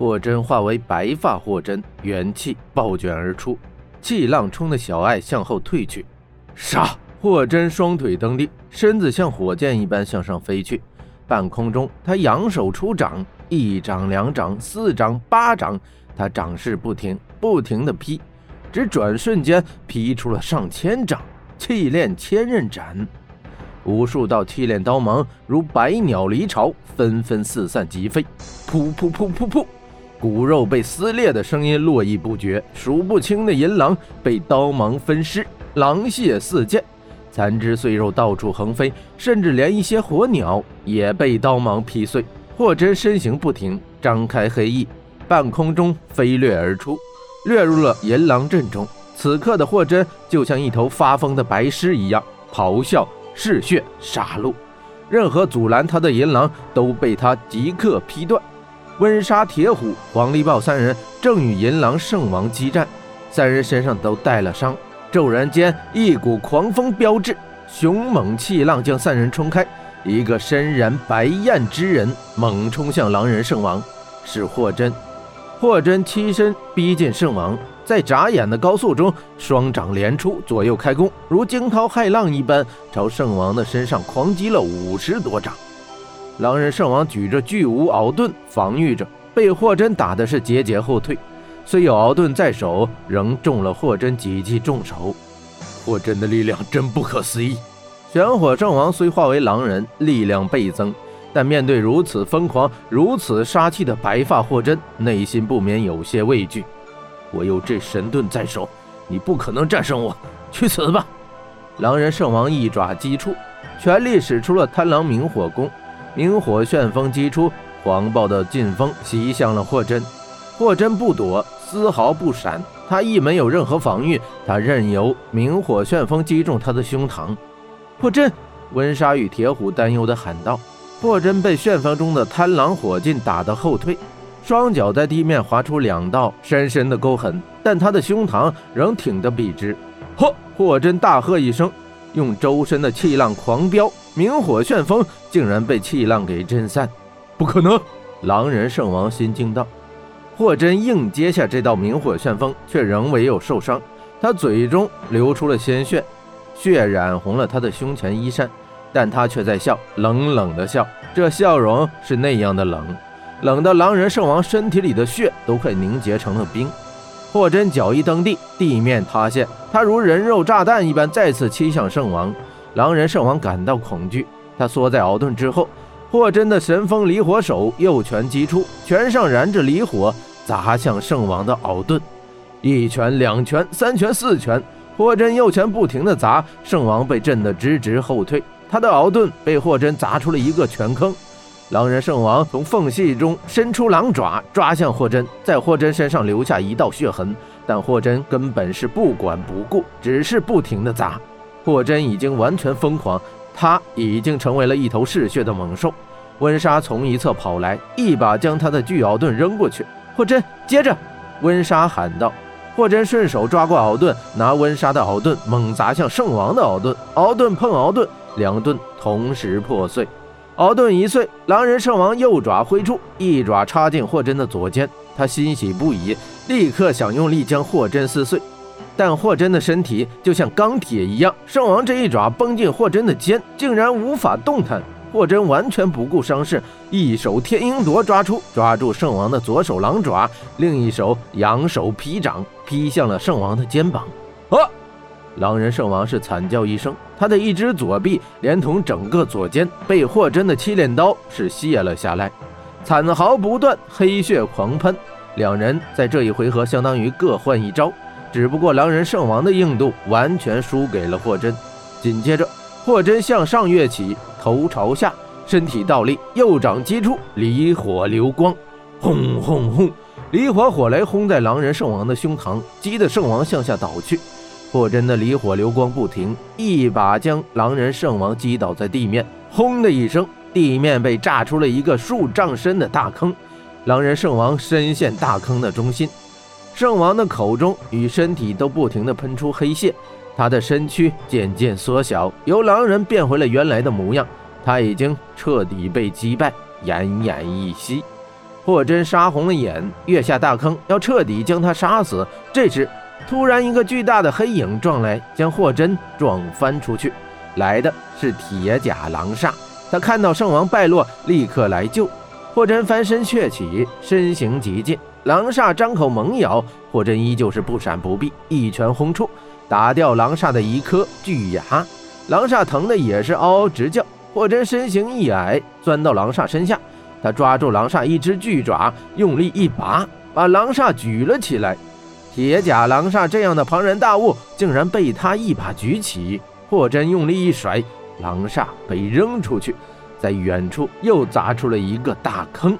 霍真化为白发霍真，元气暴卷而出，气浪冲的小艾向后退去。杀！霍真双腿蹬地，身子像火箭一般向上飞去。半空中，他扬手出掌，一掌、两掌、四掌、八掌，他掌势不停，不停的劈，只转瞬间劈出了上千掌。气炼千刃斩，无数道气炼刀芒如百鸟离巢，纷纷四散疾飞。噗噗噗噗噗，骨肉被撕裂的声音络绎不绝，数不清的银狼被刀芒分尸，狼血四溅。残肢碎肉到处横飞，甚至连一些火鸟也被刀芒劈碎。霍真身形不停，张开黑翼，半空中飞掠而出，掠入了银狼阵中。此刻的霍真就像一头发疯的白狮一样，咆哮、嗜血、杀戮，任何阻拦他的银狼都被他即刻劈断。温莎、铁虎、黄力豹三人正与银狼圣王激战，三人身上都带了伤。骤然间，一股狂风飙至，凶猛气浪将三人冲开。一个身染白焰之人猛冲向狼人圣王，是霍真。霍真欺身逼近圣王，在眨眼的高速中，双掌连出，左右开弓，如惊涛骇浪一般，朝圣王的身上狂击了五十多掌。狼人圣王举着巨无敖盾防御着，被霍真打的是节节后退。虽有敖盾在手，仍中了霍真几记重手。霍真的力量真不可思议。玄火圣王虽化为狼人，力量倍增，但面对如此疯狂、如此杀气的白发霍真，内心不免有些畏惧。我有这神盾在手，你不可能战胜我。去死吧！狼人圣王一爪击出，全力使出了贪狼明火功，明火旋风击出，狂暴的劲风袭向了霍真。霍真不躲。丝毫不闪，他亦没有任何防御，他任由明火旋风击中他的胸膛。霍真，温莎与铁虎担忧地喊道。霍真被旋风中的贪狼火劲打得后退，双脚在地面划出两道深深的沟痕，但他的胸膛仍挺得笔直。呵！霍真大喝一声，用周身的气浪狂飙，明火旋风竟然被气浪给震散。不可能！狼人圣王心惊道。霍真硬接下这道明火旋风，却仍没有受伤。他嘴中流出了鲜血，血染红了他的胸前衣衫，但他却在笑，冷冷的笑。这笑容是那样的冷，冷的狼人圣王身体里的血都快凝结成了冰。霍真脚一蹬地，地面塌陷，他如人肉炸弹一般再次击向圣王。狼人圣王感到恐惧，他缩在鳌盾之后。霍真的神风离火手右拳击出，拳上燃着离火。砸向圣王的鳌盾，一拳、两拳、三拳、四拳，霍真右拳不停地砸，圣王被震得直直后退。他的鳌盾被霍真砸出了一个拳坑，狼人圣王从缝隙中伸出狼爪，抓向霍真，在霍真身上留下一道血痕，但霍真根本是不管不顾，只是不停地砸。霍真已经完全疯狂，他已经成为了一头嗜血的猛兽。温莎从一侧跑来，一把将他的巨鳌盾扔过去。霍真接着，温莎喊道：“霍真顺手抓过鳌盾，拿温莎的鳌盾猛砸向圣王的鳌盾。鳌盾碰鳌盾，两盾同时破碎。鳌盾一碎，狼人圣王右爪挥出，一爪插进霍真的左肩。他欣喜不已，立刻想用力将霍真撕碎，但霍真的身体就像钢铁一样，圣王这一爪崩进霍真的肩，竟然无法动弹。霍真完全不顾伤势，一手天鹰夺抓出，抓住圣王的左手狼爪，另一手扬手劈掌，劈向了圣王的肩膀。啊！狼人圣王是惨叫一声，他的一只左臂连同整个左肩被霍真的七炼刀是卸了下来，惨嚎不断，黑血狂喷。两人在这一回合相当于各换一招，只不过狼人圣王的硬度完全输给了霍真。紧接着，霍真向上跃起。头朝下，身体倒立，右掌击出，离火流光，轰轰轰！离火火雷轰在狼人圣王的胸膛，击得圣王向下倒去。霍真的离火流光不停，一把将狼人圣王击倒在地面，轰的一声，地面被炸出了一个数丈深的大坑。狼人圣王深陷大坑的中心，圣王的口中与身体都不停地喷出黑血。他的身躯渐渐缩小，由狼人变回了原来的模样。他已经彻底被击败，奄奄一息。霍真杀红了眼，跃下大坑，要彻底将他杀死。这时，突然一个巨大的黑影撞来，将霍真撞翻出去。来的是铁甲狼煞，他看到圣王败落，立刻来救。霍真翻身跃起，身形极近，狼煞张口猛咬，霍真依旧是不闪不避，一拳轰出，打掉狼煞的一颗巨牙。狼煞疼的也是嗷嗷直叫。霍真身形一矮，钻到狼煞身下，他抓住狼煞一只巨爪，用力一拔，把狼煞举了起来。铁甲狼煞这样的庞然大物，竟然被他一把举起。霍真用力一甩，狼煞被扔出去，在远处又砸出了一个大坑。